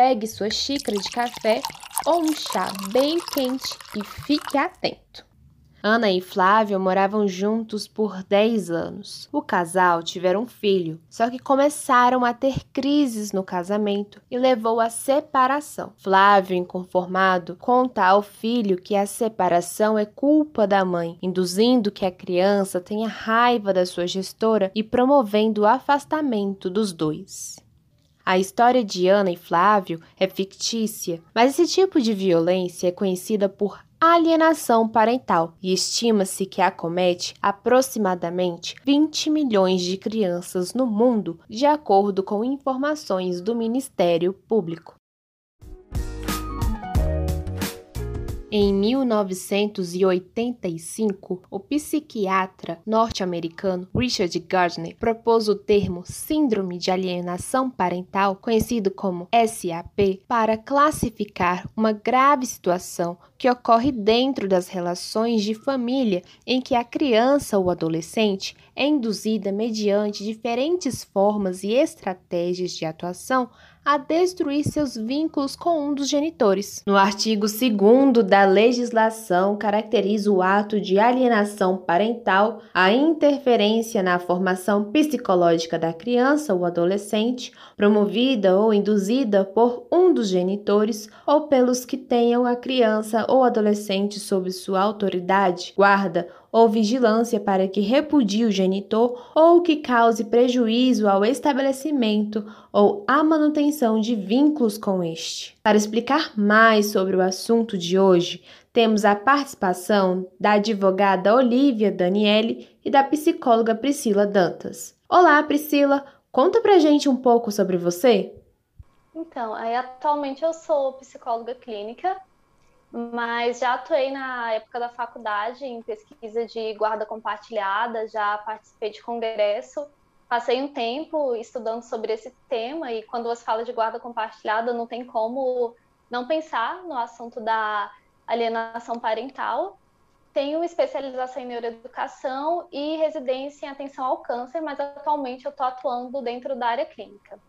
pegue sua xícara de café ou um chá bem quente e fique atento. Ana e Flávio moravam juntos por 10 anos. O casal tiveram um filho, só que começaram a ter crises no casamento e levou à separação. Flávio, inconformado, conta ao filho que a separação é culpa da mãe, induzindo que a criança tenha raiva da sua gestora e promovendo o afastamento dos dois. A história de Ana e Flávio é fictícia, mas esse tipo de violência é conhecida por alienação parental e estima-se que acomete aproximadamente 20 milhões de crianças no mundo, de acordo com informações do Ministério Público. Em 1985, o psiquiatra norte-americano Richard Gardner propôs o termo Síndrome de Alienação Parental, conhecido como SAP, para classificar uma grave situação que ocorre dentro das relações de família em que a criança ou adolescente é induzida mediante diferentes formas e estratégias de atuação a destruir seus vínculos com um dos genitores. No artigo 2 da legislação, caracteriza o ato de alienação parental a interferência na formação psicológica da criança ou adolescente, promovida ou induzida por um dos genitores ou pelos que tenham a criança ou adolescente sob sua autoridade, guarda ou vigilância para que repudie o genitor ou que cause prejuízo ao estabelecimento ou à manutenção de vínculos com este. Para explicar mais sobre o assunto de hoje, temos a participação da advogada Olivia Daniele e da psicóloga Priscila Dantas. Olá, Priscila, conta pra gente um pouco sobre você. Então, aí, atualmente eu sou psicóloga clínica mas já atuei na época da faculdade em pesquisa de guarda compartilhada, já participei de congresso, passei um tempo estudando sobre esse tema e quando você fala de guarda compartilhada, não tem como não pensar no assunto da alienação parental. Tenho especialização em neuroeducação e residência em atenção ao câncer, mas atualmente eu estou atuando dentro da área clínica.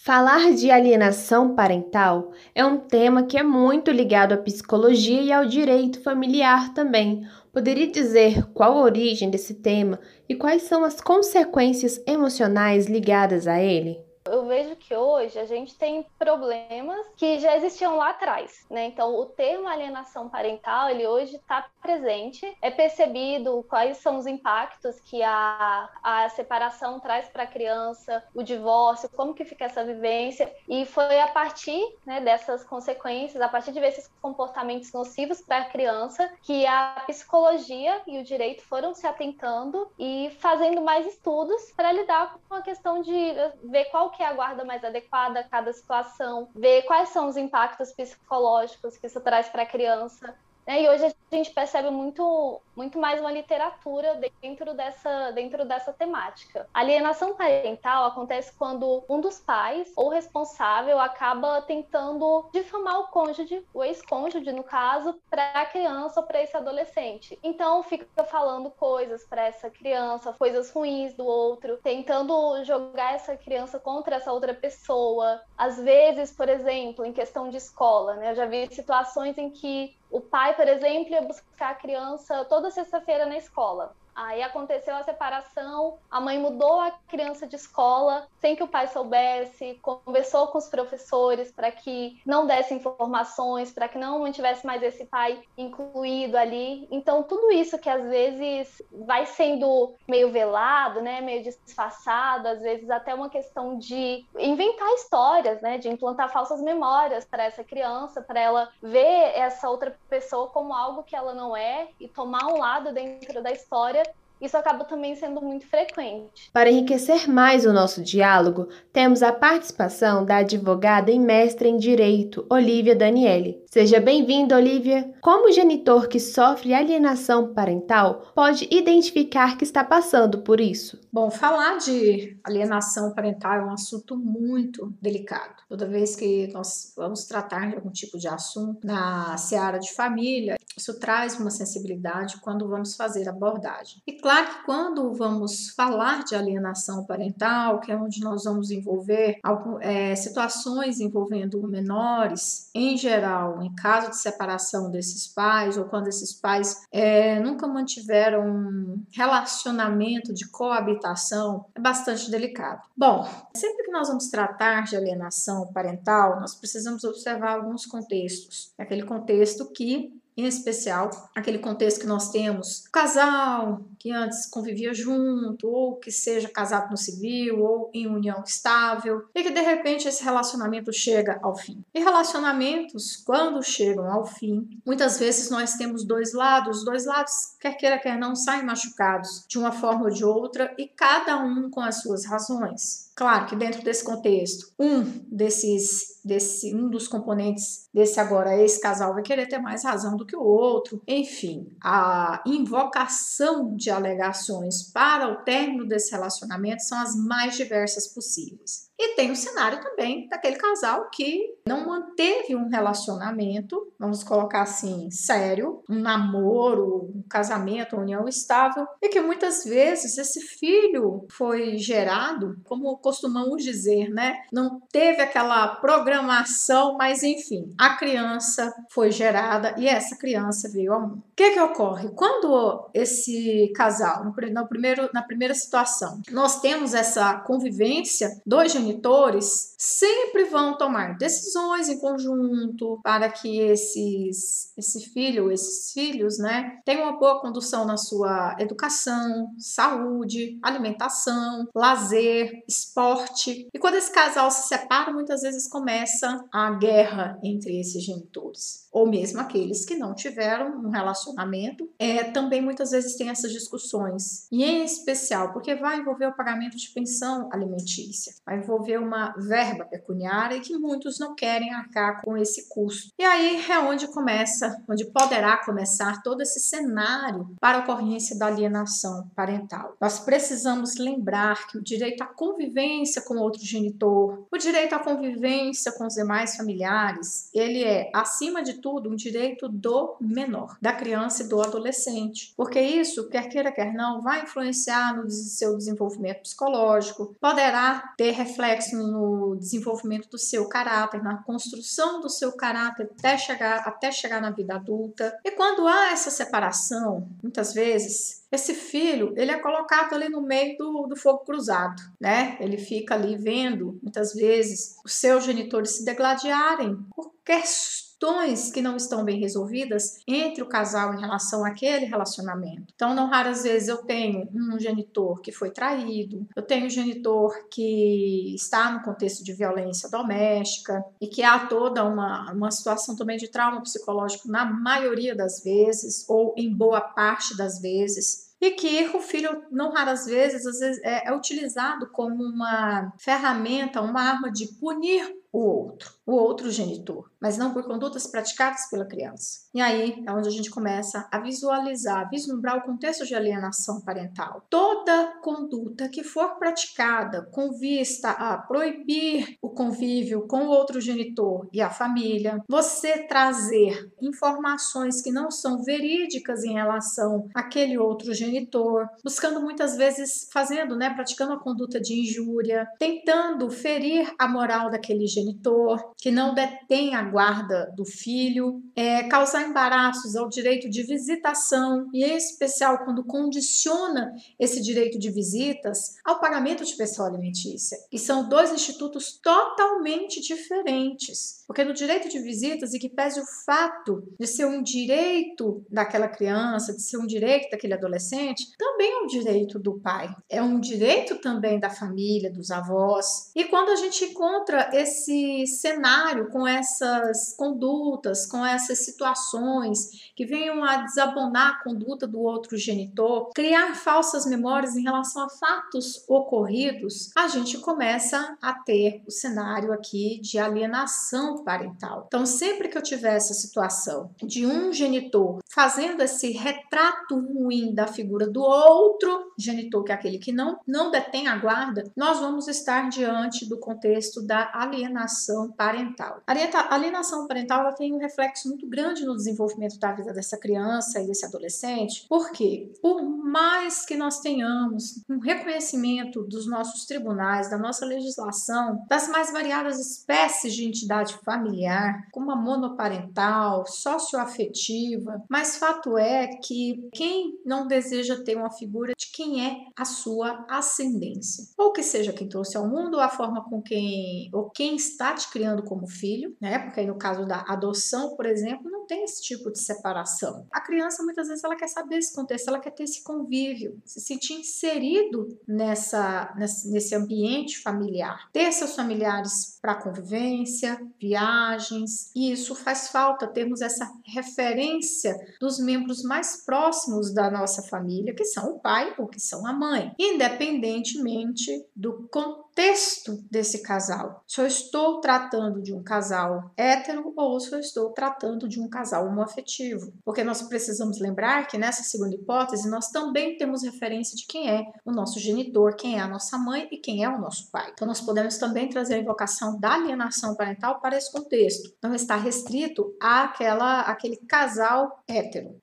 Falar de alienação parental é um tema que é muito ligado à psicologia e ao direito familiar também. Poderia dizer qual a origem desse tema e quais são as consequências emocionais ligadas a ele? Eu vejo que hoje a gente tem problemas que já existiam lá atrás, né? Então, o termo alienação parental, ele hoje está presente, é percebido quais são os impactos que a, a separação traz para a criança, o divórcio, como que fica essa vivência, e foi a partir né, dessas consequências, a partir de ver esses comportamentos nocivos para a criança, que a psicologia e o direito foram se atentando e fazendo mais estudos para lidar com a questão de ver qual que é a guarda mais adequada a cada situação, ver quais são os impactos psicológicos que isso traz para a criança. Né? E hoje a gente percebe muito, muito mais uma literatura dentro dessa, dentro dessa temática. Alienação parental acontece quando um dos pais ou responsável acaba tentando difamar o cônjuge, o ex-cônjuge, no caso, para a criança ou para esse adolescente. Então fica falando coisas para essa criança, coisas ruins do outro, tentando jogar essa criança contra essa outra pessoa. Às vezes, por exemplo, em questão de escola, né? Eu já vi situações em que o pai, por exemplo, ia buscar a criança toda sexta-feira na escola. Aí aconteceu a separação, a mãe mudou a criança de escola sem que o pai soubesse, conversou com os professores para que não desse informações, para que não mantivesse mais esse pai incluído ali. Então, tudo isso que às vezes vai sendo meio velado, né, meio disfarçado, às vezes até uma questão de inventar histórias, né, de implantar falsas memórias para essa criança, para ela ver essa outra pessoa como algo que ela não é e tomar um lado dentro da história isso acaba também sendo muito frequente. Para enriquecer mais o nosso diálogo, temos a participação da advogada e mestre em Direito, Olivia Daniele. Seja bem-vinda, Olivia. Como o genitor que sofre alienação parental pode identificar que está passando por isso? Bom, falar de alienação parental é um assunto muito delicado. Toda vez que nós vamos tratar de algum tipo de assunto na seara de família, isso traz uma sensibilidade quando vamos fazer abordagem. E claro que quando vamos falar de alienação parental, que é onde nós vamos envolver é, situações envolvendo menores, em geral, em caso de separação desses pais, ou quando esses pais é, nunca mantiveram um relacionamento de coabitação, é bastante delicado. Bom, sempre que nós vamos tratar de alienação parental, nós precisamos observar alguns contextos. Aquele contexto que em especial aquele contexto que nós temos, casal que antes convivia junto, ou que seja casado no civil, ou em união estável, e que de repente esse relacionamento chega ao fim. E relacionamentos, quando chegam ao fim, muitas vezes nós temos dois lados, os dois lados, quer queira, quer não, saem machucados de uma forma ou de outra, e cada um com as suas razões. Claro que dentro desse contexto, um desses, desse, um dos componentes desse agora ex-casal vai querer ter mais razão do que o outro. Enfim, a invocação de alegações para o término desse relacionamento são as mais diversas possíveis. E tem o cenário também daquele casal que não manteve um relacionamento, vamos colocar assim, sério, um namoro, um casamento, uma união estável, e que muitas vezes esse filho foi gerado, como costumamos dizer, né? Não teve aquela programação, mas enfim, a criança foi gerada e essa criança veio ao mundo. O que que ocorre? Quando esse casal, no, primeiro, na primeira situação, nós temos essa convivência dos genitores sempre vão tomar decisões em conjunto para que esses, esse filho, esses filhos, né, tenham uma boa condução na sua educação, saúde, alimentação, lazer, esporte. E quando esse casal se separa, muitas vezes começa a guerra entre esses genitores, ou mesmo aqueles que não tiveram um relacionamento. É, também muitas vezes tem essas discussões, e em especial porque vai envolver o pagamento de pensão alimentícia, vai envolver uma verba pecuniária e que muitos não querem arcar com esse custo. E aí é onde começa, onde poderá começar todo esse cenário para a ocorrência da alienação parental. Nós precisamos lembrar que o direito à convivência com outro genitor, o direito à convivência com os demais familiares, ele é, acima de tudo, um direito do menor, da criança e do adolescente, porque isso, quer queira, quer não, vai influenciar no seu desenvolvimento psicológico, poderá ter reflexo reflexo no desenvolvimento do seu caráter, na construção do seu caráter até chegar, até chegar na vida adulta. E quando há essa separação, muitas vezes, esse filho ele é colocado ali no meio do, do fogo cruzado, né? Ele fica ali vendo, muitas vezes, os seus genitores se degladiarem por questões que não estão bem resolvidas entre o casal em relação àquele relacionamento. Então, não raras vezes eu tenho um genitor que foi traído, eu tenho um genitor que está no contexto de violência doméstica e que há toda uma, uma situação também de trauma psicológico na maioria das vezes, ou em boa parte das vezes e que o filho, não raras vezes, às vezes é, é utilizado como uma ferramenta, uma arma de punir o outro, o outro genitor, mas não por condutas praticadas pela criança. E aí é onde a gente começa a visualizar, vislumbrar o contexto de alienação parental. Toda conduta que for praticada com vista a proibir o convívio com o outro genitor e a família, você trazer informações que não são verídicas em relação àquele outro genitor, buscando muitas vezes fazendo, né, praticando a conduta de injúria, tentando ferir a moral daquele genitor, que não detém a guarda do filho, é, causar embaraços ao direito de visitação, e em especial quando condiciona esse direito de visitas ao pagamento de pensão alimentícia. E são dois institutos totalmente diferentes, porque no direito de visitas, e que pese o fato de ser um direito daquela criança, de ser um direito daquele adolescente, também é um direito do pai, é um direito também da família, dos avós. E quando a gente encontra esse esse cenário, com essas condutas, com essas situações que venham a desabonar a conduta do outro genitor, criar falsas memórias em relação a fatos ocorridos, a gente começa a ter o cenário aqui de alienação parental. Então, sempre que eu tiver essa situação de um genitor fazendo esse retrato ruim da figura do outro genitor, que é aquele que não, não detém a guarda, nós vamos estar diante do contexto da alienação parental parental. A alienação parental ela tem um reflexo muito grande no desenvolvimento da vida dessa criança e desse adolescente, porque por mais que nós tenhamos um reconhecimento dos nossos tribunais, da nossa legislação, das mais variadas espécies de entidade familiar, como a monoparental, socioafetiva, mas fato é que quem não deseja ter uma figura de quem é a sua ascendência, ou que seja quem trouxe ao mundo, a forma com quem ou quem está te criando como filho, né? Porque aí no caso da adoção, por exemplo, não tem esse tipo de separação. A criança muitas vezes ela quer saber esse contexto, ela quer ter esse convívio, se sentir inserido nessa, nesse ambiente familiar, ter seus familiares para convivência, viagens, e isso faz falta termos essa referência dos membros mais próximos da nossa família, que são o pai ou que são a mãe, independentemente do contexto desse casal. Se eu estou tratando de um casal hétero ou se eu estou tratando de um casal homoafetivo. Porque nós precisamos lembrar que nessa segunda hipótese nós também temos referência de quem é o nosso genitor, quem é a nossa mãe e quem é o nosso pai. Então nós podemos também trazer a invocação da alienação parental para esse contexto. Não está restrito àquela, àquele casal hétero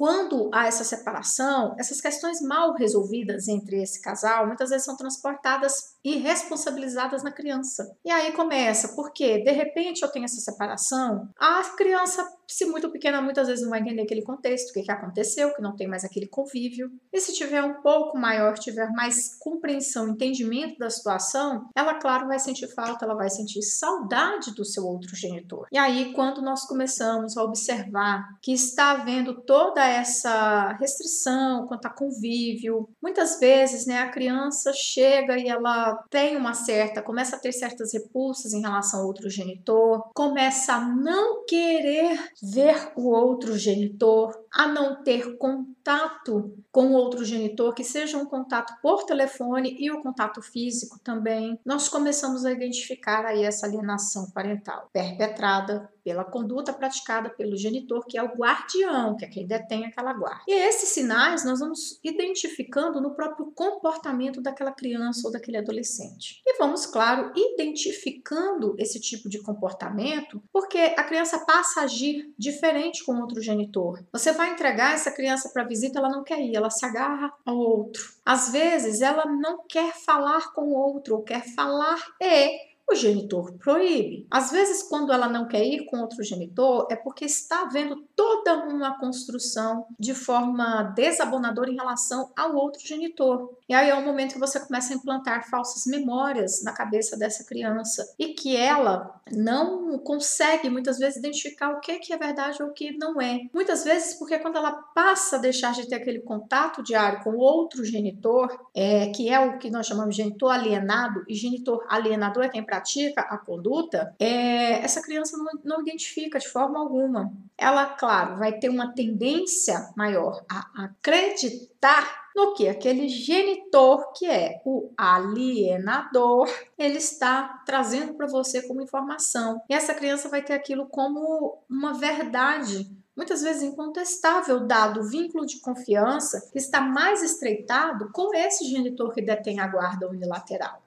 quando há essa separação, essas questões mal resolvidas entre esse casal muitas vezes são transportadas e responsabilizadas na criança. E aí começa, porque de repente eu tenho essa separação, a criança, se muito pequena, muitas vezes não vai entender aquele contexto, o que, que aconteceu, que não tem mais aquele convívio. E se tiver um pouco maior, tiver mais compreensão, entendimento da situação, ela, claro, vai sentir falta, ela vai sentir saudade do seu outro genitor. E aí, quando nós começamos a observar que está havendo toda essa restrição quanto a convívio, muitas vezes, né, a criança chega e ela tem uma certa, começa a ter certas repulsas em relação ao outro genitor, começa a não querer ver o outro genitor, a não ter contato com o outro genitor, que seja um contato por telefone e o contato físico também, nós começamos a identificar aí essa alienação parental perpetrada pela conduta praticada pelo genitor, que é o guardião, que é quem detém aquela guarda. E esses sinais nós vamos identificando no próprio comportamento daquela criança ou daquele adolescente. E vamos, claro, identificando esse tipo de comportamento, porque a criança passa a agir diferente com outro genitor. Você vai entregar essa criança para visita, ela não quer ir, ela se agarra ao outro. Às vezes, ela não quer falar com o outro, ou quer falar e o genitor proíbe. Às vezes, quando ela não quer ir com outro genitor, é porque está havendo toda uma construção de forma desabonadora em relação ao outro genitor. E aí é o momento que você começa a implantar falsas memórias na cabeça dessa criança e que ela não consegue muitas vezes identificar o que é verdade ou o que não é. Muitas vezes porque quando ela passa a deixar de ter aquele contato diário com outro genitor, é, que é o que nós chamamos de genitor alienado, e genitor alienador é quem pratica a conduta, é, essa criança não, não identifica de forma alguma. Ela, claro, vai ter uma tendência maior a acreditar no que aquele genitor, que é o alienador, ele está trazendo para você como informação. E essa criança vai ter aquilo como uma verdade muitas vezes incontestável, dado o vínculo de confiança que está mais estreitado com esse genitor que detém a guarda unilateral.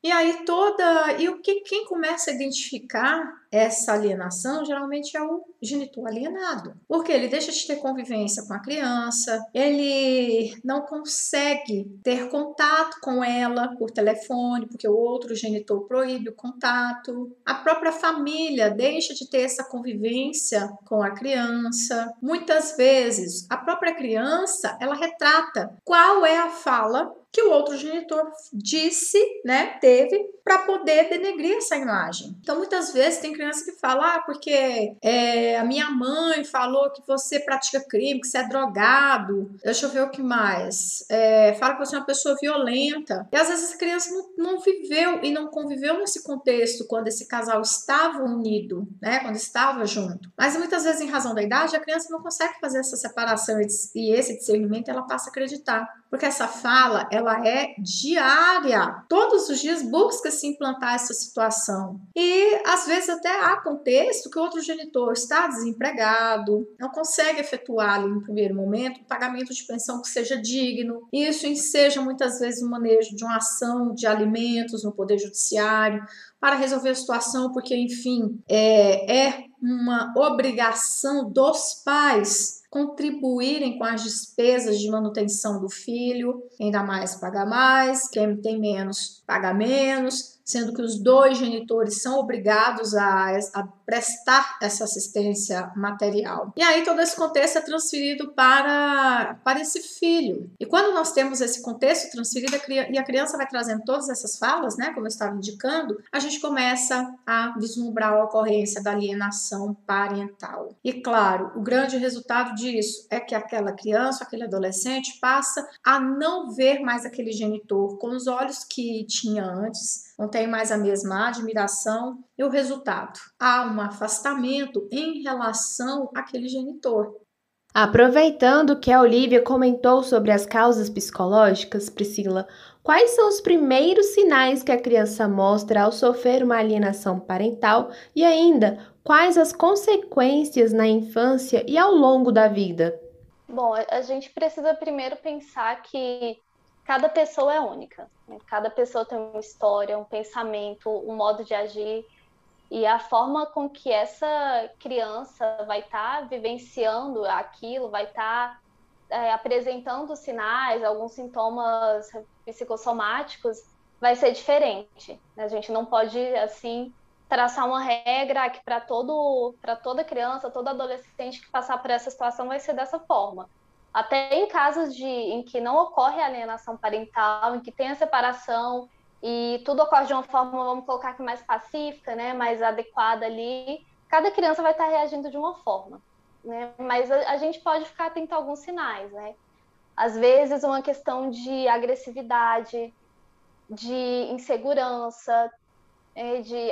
E aí toda. E o que quem começa a identificar essa alienação geralmente é o genitor alienado, porque ele deixa de ter convivência com a criança, ele não consegue ter contato com ela por telefone, porque o outro genitor proíbe o contato. A própria família deixa de ter essa convivência com a criança. Muitas vezes a própria criança, ela retrata qual é a fala que o outro genitor disse, né, teve para poder denegrir essa imagem. Então, muitas vezes tem criança que fala, ah, porque é, a minha mãe falou que você pratica crime, que você é drogado. Deixa eu ver o que mais. É, fala que você é uma pessoa violenta. E às vezes essa criança não, não viveu e não conviveu nesse contexto quando esse casal estava unido, né, quando estava junto. Mas muitas vezes, em razão da idade, a criança não consegue fazer essa separação e esse discernimento, ela passa a acreditar Porque essa fala, ela é diária. Todos os dias busca se implantar essa situação. E às vezes até há contexto que outro genitor está desempregado, não consegue efetuar ali no primeiro momento um pagamento de pensão que seja digno. Isso seja muitas vezes o manejo de uma ação de alimentos no Poder Judiciário para resolver a situação, porque, enfim, é, é uma obrigação dos pais contribuírem com as despesas de manutenção do filho, ainda mais paga mais, quem tem menos paga menos, sendo que os dois genitores são obrigados a, a, prestar essa assistência material. E aí todo esse contexto é transferido para, para esse filho. E quando nós temos esse contexto transferido e a criança vai trazendo todas essas falas, né, como eu estava indicando, a gente começa a vislumbrar a ocorrência da alienação parental. E claro, o grande resultado disso é que aquela criança, aquele adolescente passa a não ver mais aquele genitor com os olhos que tinha antes, não tem mais a mesma admiração e o resultado, há um afastamento em relação àquele genitor. Aproveitando que a Olivia comentou sobre as causas psicológicas, Priscila, quais são os primeiros sinais que a criança mostra ao sofrer uma alienação parental e ainda quais as consequências na infância e ao longo da vida? Bom, a gente precisa primeiro pensar que cada pessoa é única. Né? Cada pessoa tem uma história, um pensamento, um modo de agir. E a forma com que essa criança vai estar tá vivenciando aquilo, vai estar tá, é, apresentando sinais, alguns sintomas psicossomáticos, vai ser diferente. A gente não pode, assim, traçar uma regra que para para toda criança, todo adolescente que passar por essa situação vai ser dessa forma. Até em casos de, em que não ocorre alienação parental, em que tem a separação e tudo ocorre de uma forma, vamos colocar aqui, mais pacífica, né, mais adequada ali, cada criança vai estar reagindo de uma forma. Né? Mas a, a gente pode ficar atento a alguns sinais, né? Às vezes uma questão de agressividade, de insegurança, é, de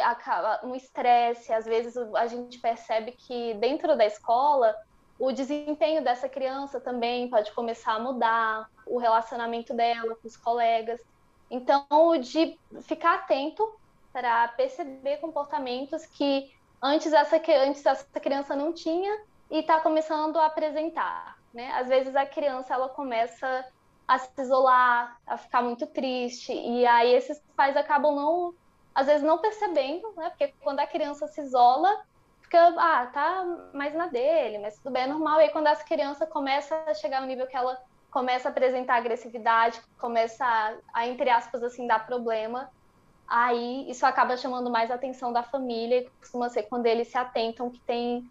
um estresse. Às vezes a gente percebe que dentro da escola o desempenho dessa criança também pode começar a mudar, o relacionamento dela com os colegas. Então, de ficar atento para perceber comportamentos que antes essa, antes essa criança não tinha e está começando a apresentar. Né? Às vezes a criança ela começa a se isolar, a ficar muito triste, e aí esses pais acabam não, às vezes não percebendo, né? Porque quando a criança se isola, fica, ah, tá mais na dele, mas tudo bem, é normal. E aí, quando essa criança começa a chegar ao nível que ela começa a apresentar agressividade, começa a, a entre aspas, assim, dar problema, aí isso acaba chamando mais a atenção da família e costuma ser quando eles se atentam que tem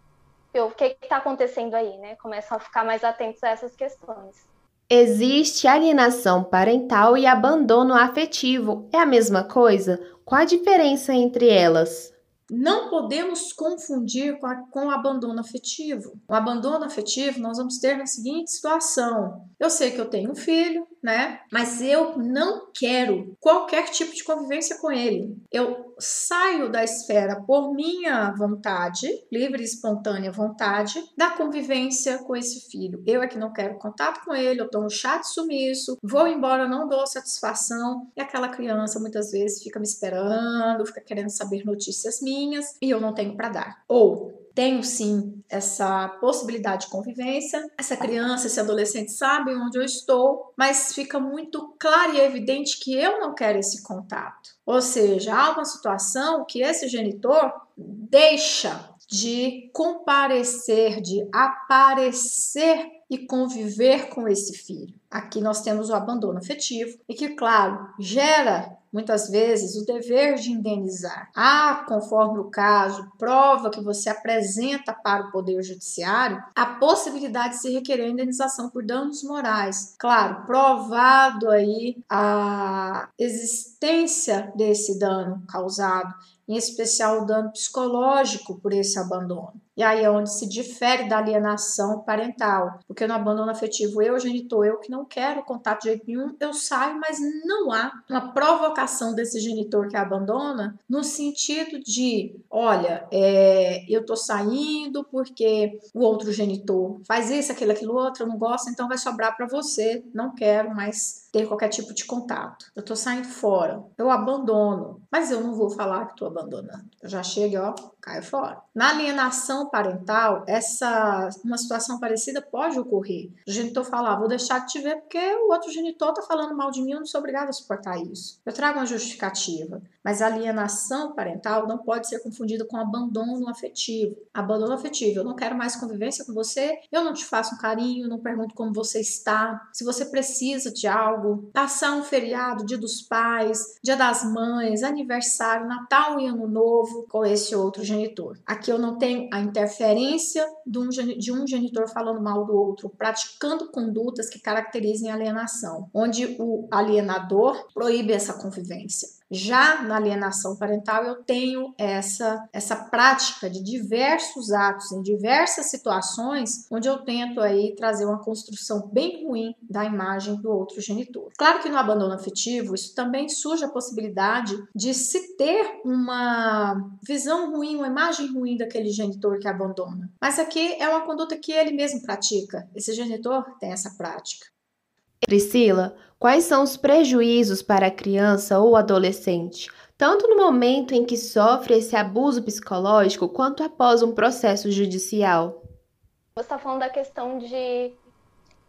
o que está acontecendo aí, né? Começam a ficar mais atentos a essas questões. Existe alienação parental e abandono afetivo. É a mesma coisa? Qual a diferença entre elas? Não podemos confundir com, a, com o abandono afetivo. O abandono afetivo nós vamos ter na seguinte situação: eu sei que eu tenho um filho, né? Mas eu não quero qualquer tipo de convivência com ele. Eu saio da esfera por minha vontade, livre e espontânea vontade, da convivência com esse filho. Eu é que não quero contato com ele, eu tô no chat sumiço, vou embora, não dou satisfação, e aquela criança muitas vezes fica me esperando, fica querendo saber notícias minhas e eu não tenho para dar. Ou tenho sim essa possibilidade de convivência. Essa criança, esse adolescente sabe onde eu estou, mas fica muito claro e evidente que eu não quero esse contato. Ou seja, há uma situação que esse genitor deixa de comparecer, de aparecer e conviver com esse filho. Aqui nós temos o abandono afetivo e que, claro, gera muitas vezes o dever de indenizar. Há, conforme o caso, prova que você apresenta para o Poder Judiciário a possibilidade de se requerer indenização por danos morais. Claro, provado aí a existência desse dano causado, em especial o dano psicológico por esse abandono. E aí é onde se difere da alienação parental, porque no abandono afetivo eu, genitor, eu que não quero contato de jeito nenhum, eu saio, mas não há uma provocação desse genitor que abandona no sentido de, olha, é, eu tô saindo porque o outro genitor faz isso, aquilo, aquilo outro, eu não gosto, então vai sobrar para você, não quero mais ter qualquer tipo de contato. Eu tô saindo fora, eu abandono, mas eu não vou falar que tô abandonando. Eu já chego, ó, caio fora. Na alienação parental, essa uma situação parecida pode ocorrer. O genitor falar, vou deixar de te ver porque o outro genitor tá falando mal de mim, eu não sou obrigado a suportar isso. Eu trago uma justificativa, mas alienação parental não pode ser confundida com abandono afetivo. Abandono afetivo, eu não quero mais convivência com você, eu não te faço um carinho, não pergunto como você está, se você precisa de algo, passar um feriado, dia dos pais, dia das mães, aniversário, Natal e Ano Novo com esse outro genitor. Aqui eu não tenho a interferência de um, genitor falando mal do outro, praticando condutas que caracterizem alienação, onde o alienador proíbe essa convivência. Já na alienação parental, eu tenho essa, essa prática de diversos atos, em diversas situações, onde eu tento aí trazer uma construção bem ruim da imagem do outro genitor. Claro que no abandono afetivo, isso também surge a possibilidade de se ter uma visão ruim, uma imagem ruim daquele genitor que abandona. Mas aqui é uma conduta que ele mesmo pratica. Esse genitor tem essa prática. Priscila, quais são os prejuízos para a criança ou adolescente, tanto no momento em que sofre esse abuso psicológico, quanto após um processo judicial? Você está falando da questão de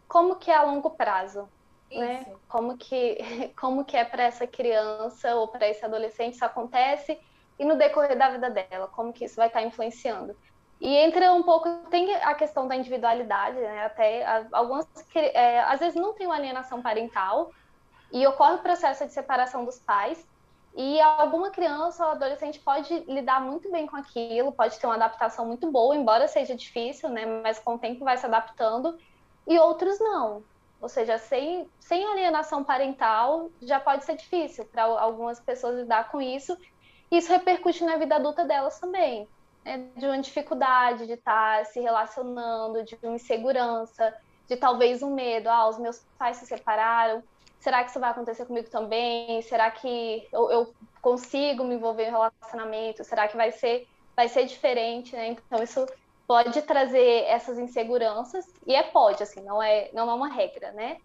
como que é a longo prazo, né? Como que, como que é para essa criança ou para esse adolescente isso acontece e no decorrer da vida dela, como que isso vai estar tá influenciando. E entra um pouco, tem a questão da individualidade, né? Até algumas, é, às vezes não tem uma alienação parental e ocorre o processo de separação dos pais. E alguma criança ou adolescente pode lidar muito bem com aquilo, pode ter uma adaptação muito boa, embora seja difícil, né? Mas com o tempo vai se adaptando. E outros não. Ou seja, sem, sem alienação parental já pode ser difícil para algumas pessoas lidar com isso. Isso repercute na vida adulta delas também né, de uma dificuldade de estar tá se relacionando, de uma insegurança, de talvez um medo. Ah, os meus pais se separaram. Será que isso vai acontecer comigo também? Será que eu, eu consigo me envolver em relacionamento? Será que vai ser, vai ser diferente? Né? Então, isso pode trazer essas inseguranças, e é pode, assim, não é, não é uma regra, né?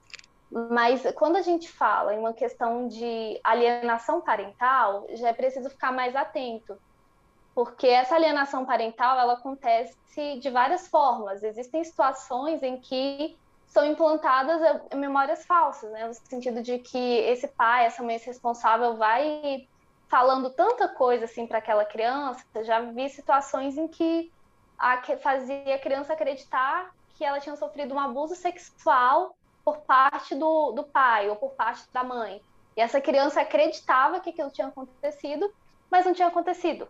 Mas quando a gente fala em uma questão de alienação parental, já é preciso ficar mais atento, porque essa alienação parental ela acontece de várias formas. Existem situações em que são implantadas eh, memórias falsas, né? no sentido de que esse pai, essa mãe responsável vai falando tanta coisa assim para aquela criança. Já vi situações em que a, fazia a criança acreditar que ela tinha sofrido um abuso sexual por parte do, do pai ou por parte da mãe. E essa criança acreditava que aquilo tinha acontecido, mas não tinha acontecido.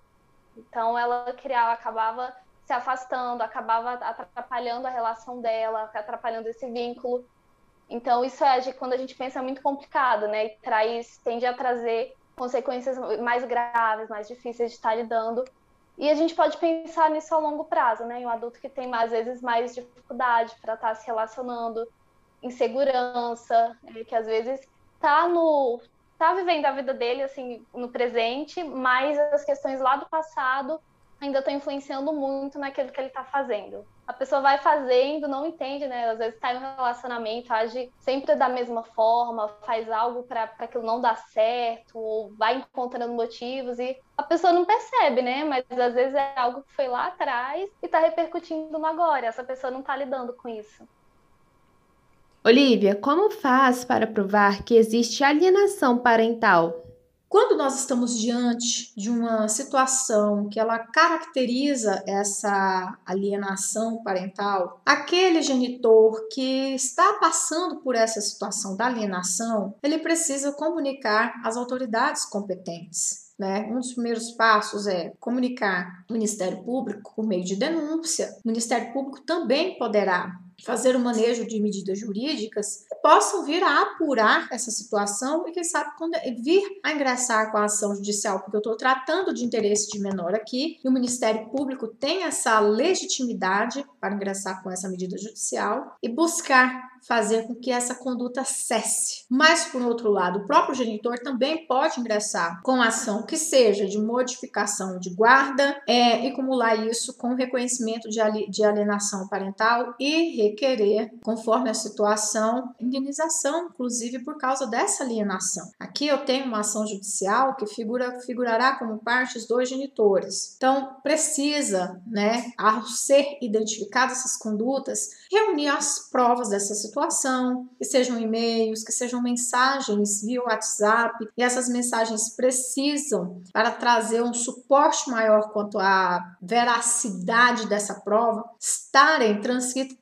Então ela criava, acabava se afastando, acabava atrapalhando a relação dela, atrapalhando esse vínculo. Então isso é quando a gente pensa é muito complicado, né? E traz, tende a trazer consequências mais graves, mais difíceis de estar lidando. E a gente pode pensar nisso a longo prazo, né? Em um adulto que tem às vezes mais dificuldade para estar se relacionando, insegurança, é, que às vezes está no tá vivendo a vida dele assim no presente, mas as questões lá do passado ainda estão influenciando muito naquilo que ele está fazendo. A pessoa vai fazendo, não entende, né? Às vezes está em um relacionamento, age sempre da mesma forma, faz algo para aquilo não dar certo, ou vai encontrando motivos e a pessoa não percebe, né? Mas às vezes é algo que foi lá atrás e está repercutindo no agora. Essa pessoa não está lidando com isso. Olivia, como faz para provar que existe alienação parental? Quando nós estamos diante de uma situação que ela caracteriza essa alienação parental, aquele genitor que está passando por essa situação da alienação, ele precisa comunicar às autoridades competentes. Né? Um dos primeiros passos é comunicar o Ministério Público por meio de denúncia. O Ministério Público também poderá fazer o manejo de medidas jurídicas, possam vir a apurar essa situação e, quem sabe, quando vir a ingressar com a ação judicial, porque eu estou tratando de interesse de menor aqui, e o Ministério Público tem essa legitimidade para ingressar com essa medida judicial e buscar fazer com que essa conduta cesse. Mas, por outro lado, o próprio genitor também pode ingressar com ação que seja de modificação de guarda é, e acumular isso com reconhecimento de alienação parental e requerer, conforme a situação, indenização, inclusive por causa dessa alienação. Aqui eu tenho uma ação judicial que figura, figurará como parte os dois genitores. Então, precisa, né, ao ser identificadas essas condutas, reunir as provas dessa situação situação, que sejam e-mails, que sejam mensagens via WhatsApp, e essas mensagens precisam, para trazer um suporte maior quanto à veracidade dessa prova, estarem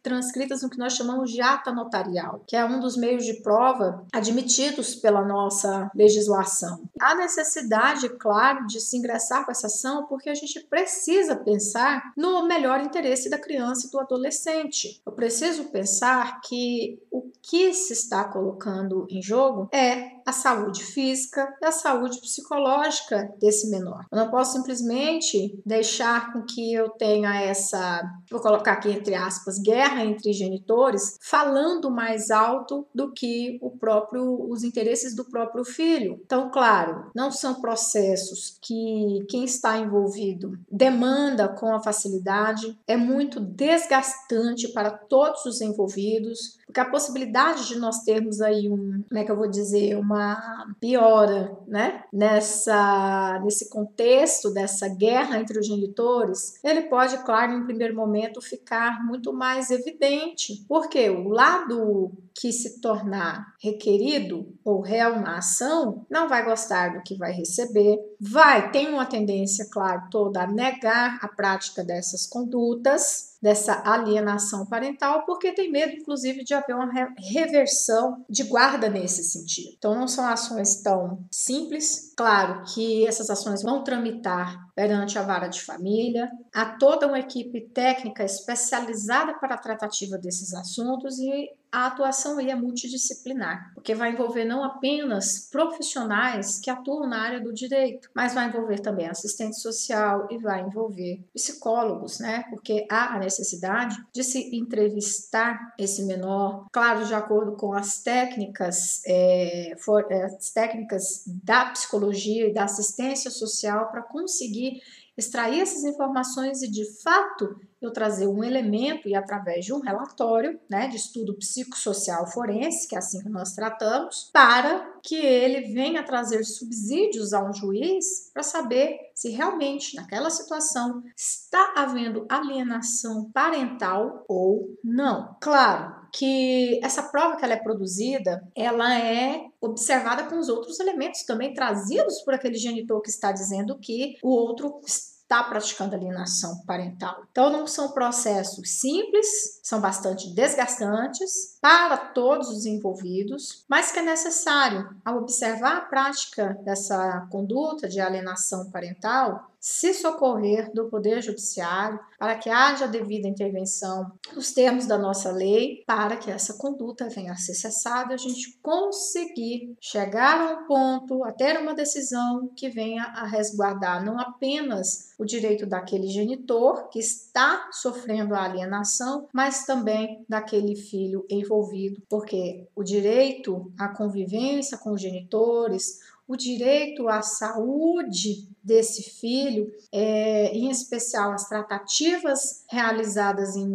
transcritas no que nós chamamos de ata notarial, que é um dos meios de prova admitidos pela nossa legislação. Há necessidade, claro, de se ingressar com essa ação porque a gente precisa pensar no melhor interesse da criança e do adolescente. Eu preciso pensar que o que se está colocando em jogo é a saúde física e a saúde psicológica desse menor. Eu não posso simplesmente deixar com que eu tenha essa, vou colocar aqui entre aspas, guerra entre genitores, falando mais alto do que o próprio os interesses do próprio filho. Então, claro, não são processos que quem está envolvido demanda com a facilidade, é muito desgastante para todos os envolvidos, porque a possibilidade de nós termos aí um, como é que eu vou dizer, uma piora, né? Nessa, nesse contexto dessa guerra entre os genitores, ele pode, claro, em primeiro momento ficar muito mais evidente, porque o lado que se tornar requerido ou réu na ação não vai gostar do que vai receber, vai, tem uma tendência, claro, toda a negar a prática dessas condutas dessa alienação parental, porque tem medo, inclusive, de haver uma reversão de guarda nesse sentido. Então, não são ações tão simples. Claro que essas ações vão tramitar perante a vara de família, há toda uma equipe técnica especializada para a tratativa desses assuntos e a atuação é multidisciplinar, porque vai envolver não apenas profissionais que atuam na área do direito, mas vai envolver também assistente social e vai envolver psicólogos, né? Porque há a necessidade de se entrevistar esse menor, claro, de acordo com as técnicas, é, for, é, as técnicas da psicologia e da assistência social para conseguir extrair essas informações e, de fato, eu trazer um elemento e através de um relatório, né, de estudo psicossocial forense, que é assim que nós tratamos, para que ele venha trazer subsídios a um juiz para saber se realmente naquela situação está havendo alienação parental ou não. Claro, que essa prova que ela é produzida, ela é observada com os outros elementos também trazidos por aquele genitor que está dizendo que o outro está praticando alienação parental. Então, não são processos simples, são bastante desgastantes para todos os envolvidos, mas que é necessário, ao observar a prática dessa conduta de alienação parental, se socorrer do Poder Judiciário para que haja devida intervenção nos termos da nossa lei, para que essa conduta venha a ser cessada a gente conseguir chegar a um ponto, a ter uma decisão que venha a resguardar não apenas o direito daquele genitor que está sofrendo a alienação, mas também daquele filho envolvido, porque o direito à convivência com os genitores, o direito à saúde desse filho, é, em especial as tratativas realizadas em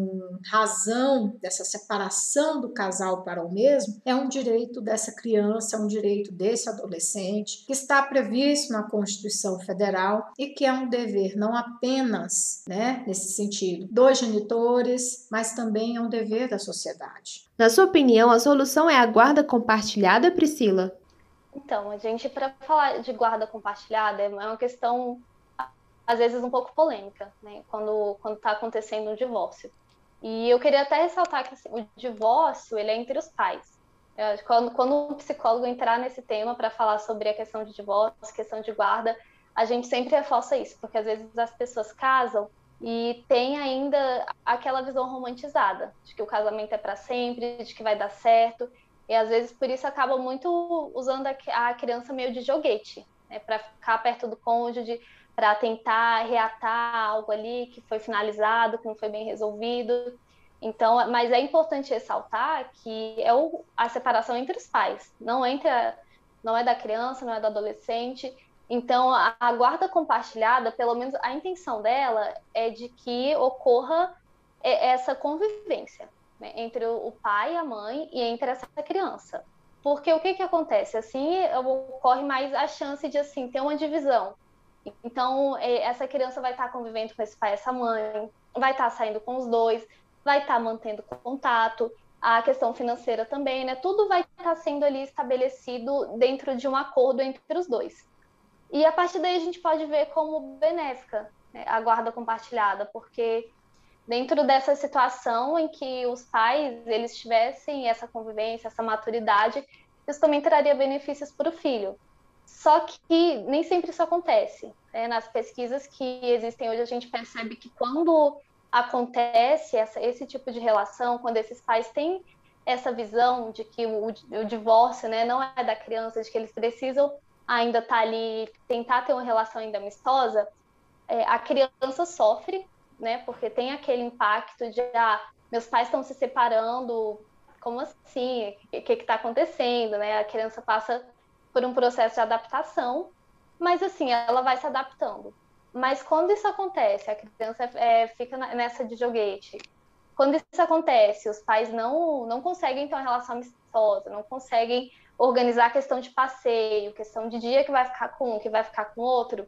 razão dessa separação do casal para o mesmo, é um direito dessa criança, é um direito desse adolescente, que está previsto na Constituição Federal e que é um dever não apenas, né, nesse sentido, dos genitores, mas também é um dever da sociedade. Na sua opinião, a solução é a guarda compartilhada, Priscila? Então, a gente, para falar de guarda compartilhada, é uma questão, às vezes, um pouco polêmica, né? Quando está acontecendo um divórcio. E eu queria até ressaltar que assim, o divórcio, ele é entre os pais. Quando, quando um psicólogo entrar nesse tema para falar sobre a questão de divórcio, questão de guarda, a gente sempre reforça isso, porque às vezes as pessoas casam e tem ainda aquela visão romantizada de que o casamento é para sempre, de que vai dar certo. E às vezes por isso acaba muito usando a criança meio de joguete, né, para ficar perto do cônjuge, para tentar reatar algo ali que foi finalizado, que não foi bem resolvido. Então, mas é importante ressaltar que é a separação entre os pais, não entre a, não é da criança, não é do adolescente. Então, a, a guarda compartilhada, pelo menos a intenção dela é de que ocorra essa convivência né, entre o pai e a mãe e entre essa criança. Porque o que, que acontece? Assim ocorre mais a chance de assim ter uma divisão. Então, é, essa criança vai estar convivendo com esse pai e essa mãe, vai estar saindo com os dois, vai estar mantendo contato, a questão financeira também, né? Tudo vai estar sendo ali estabelecido dentro de um acordo entre os dois. E a partir daí a gente pode ver como benéfica né, a guarda compartilhada, porque dentro dessa situação em que os pais eles tivessem essa convivência, essa maturidade, isso também traria benefícios para o filho. Só que nem sempre isso acontece. Né? Nas pesquisas que existem hoje, a gente percebe que quando acontece essa, esse tipo de relação, quando esses pais têm essa visão de que o, o divórcio né, não é da criança, de que eles precisam ainda estar tá ali, tentar ter uma relação ainda amistosa, é, a criança sofre, né? Porque tem aquele impacto de ah, meus pais estão se separando, como assim? O que está acontecendo? Né? A criança passa por um processo de adaptação, mas assim, ela vai se adaptando. Mas quando isso acontece, a criança é, fica nessa de joguete. Quando isso acontece, os pais não, não conseguem ter uma relação amistosa, não conseguem organizar a questão de passeio, questão de dia que vai ficar com um, que vai ficar com outro,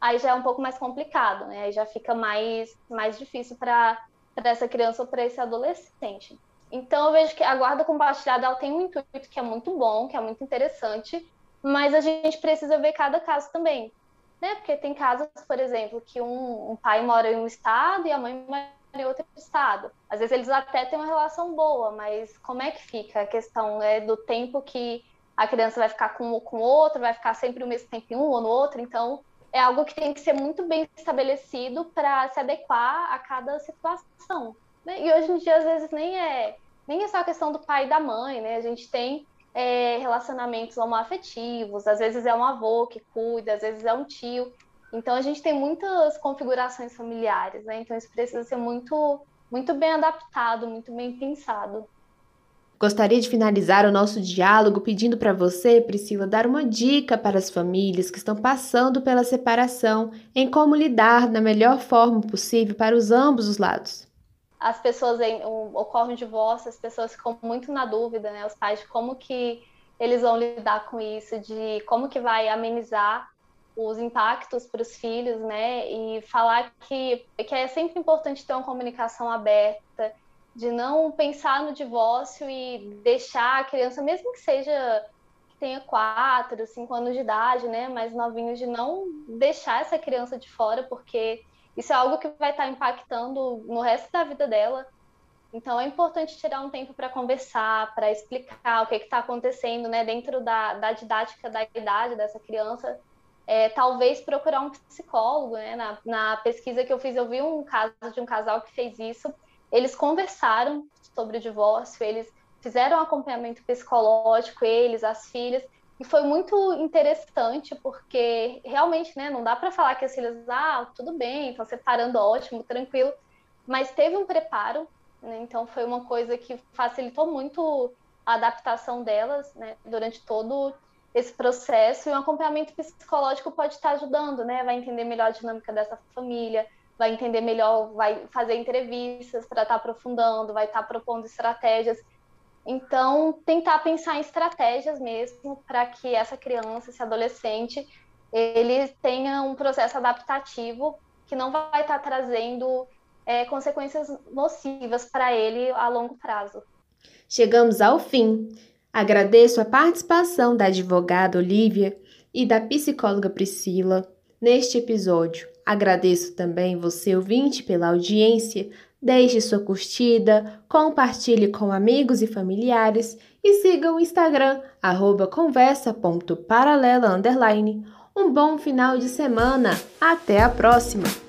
aí já é um pouco mais complicado, né? Aí já fica mais, mais difícil para essa criança ou para esse adolescente. Então eu vejo que a guarda compartilhada ela tem um intuito que é muito bom, que é muito interessante, mas a gente precisa ver cada caso também né? Porque tem casos, por exemplo, que um, um pai mora em um estado e a mãe mora em outro estado. Às vezes eles até têm uma relação boa, mas como é que fica a questão né, do tempo que a criança vai ficar com um com o outro, vai ficar sempre o mesmo tempo em um ou no outro? Então, é algo que tem que ser muito bem estabelecido para se adequar a cada situação. Né? E hoje em dia, às vezes, nem é, nem é só a questão do pai e da mãe, né? A gente tem é, relacionamentos homoafetivos, às vezes é um avô que cuida, às vezes é um tio. Então a gente tem muitas configurações familiares, né? Então isso precisa ser muito, muito bem adaptado, muito bem pensado. Gostaria de finalizar o nosso diálogo pedindo para você, Priscila, dar uma dica para as famílias que estão passando pela separação em como lidar da melhor forma possível para os ambos os lados as pessoas em, um, ocorre um divórcio, as pessoas ficam muito na dúvida, né? Os pais de como que eles vão lidar com isso, de como que vai amenizar os impactos para os filhos, né? E falar que, que é sempre importante ter uma comunicação aberta, de não pensar no divórcio e deixar a criança, mesmo que seja que tenha quatro, cinco anos de idade, né? Mais novinhos, de não deixar essa criança de fora, porque isso é algo que vai estar impactando no resto da vida dela. Então é importante tirar um tempo para conversar, para explicar o que está acontecendo, né, dentro da, da didática da idade dessa criança. É, talvez procurar um psicólogo, né? Na, na pesquisa que eu fiz, eu vi um caso de um casal que fez isso. Eles conversaram sobre o divórcio, eles fizeram um acompanhamento psicológico, eles, as filhas, e foi muito interessante, porque realmente, né, não dá para falar que as filhas, ah, tudo bem, estão separando, ótimo, tranquilo, mas teve um preparo, né, então foi uma coisa que facilitou muito a adaptação delas, né, durante todo esse processo, e o acompanhamento psicológico pode estar ajudando, né, vai entender melhor a dinâmica dessa família, vai entender melhor, vai fazer entrevistas para estar tá aprofundando, vai estar tá propondo estratégias então, tentar pensar em estratégias mesmo para que essa criança, esse adolescente, ele tenha um processo adaptativo que não vai estar trazendo é, consequências nocivas para ele a longo prazo. Chegamos ao fim. Agradeço a participação da advogada Olivia e da psicóloga Priscila neste episódio. Agradeço também você, ouvinte, pela audiência. Deixe sua curtida, compartilhe com amigos e familiares e siga o Instagram, conversa.paralela. Um bom final de semana. Até a próxima!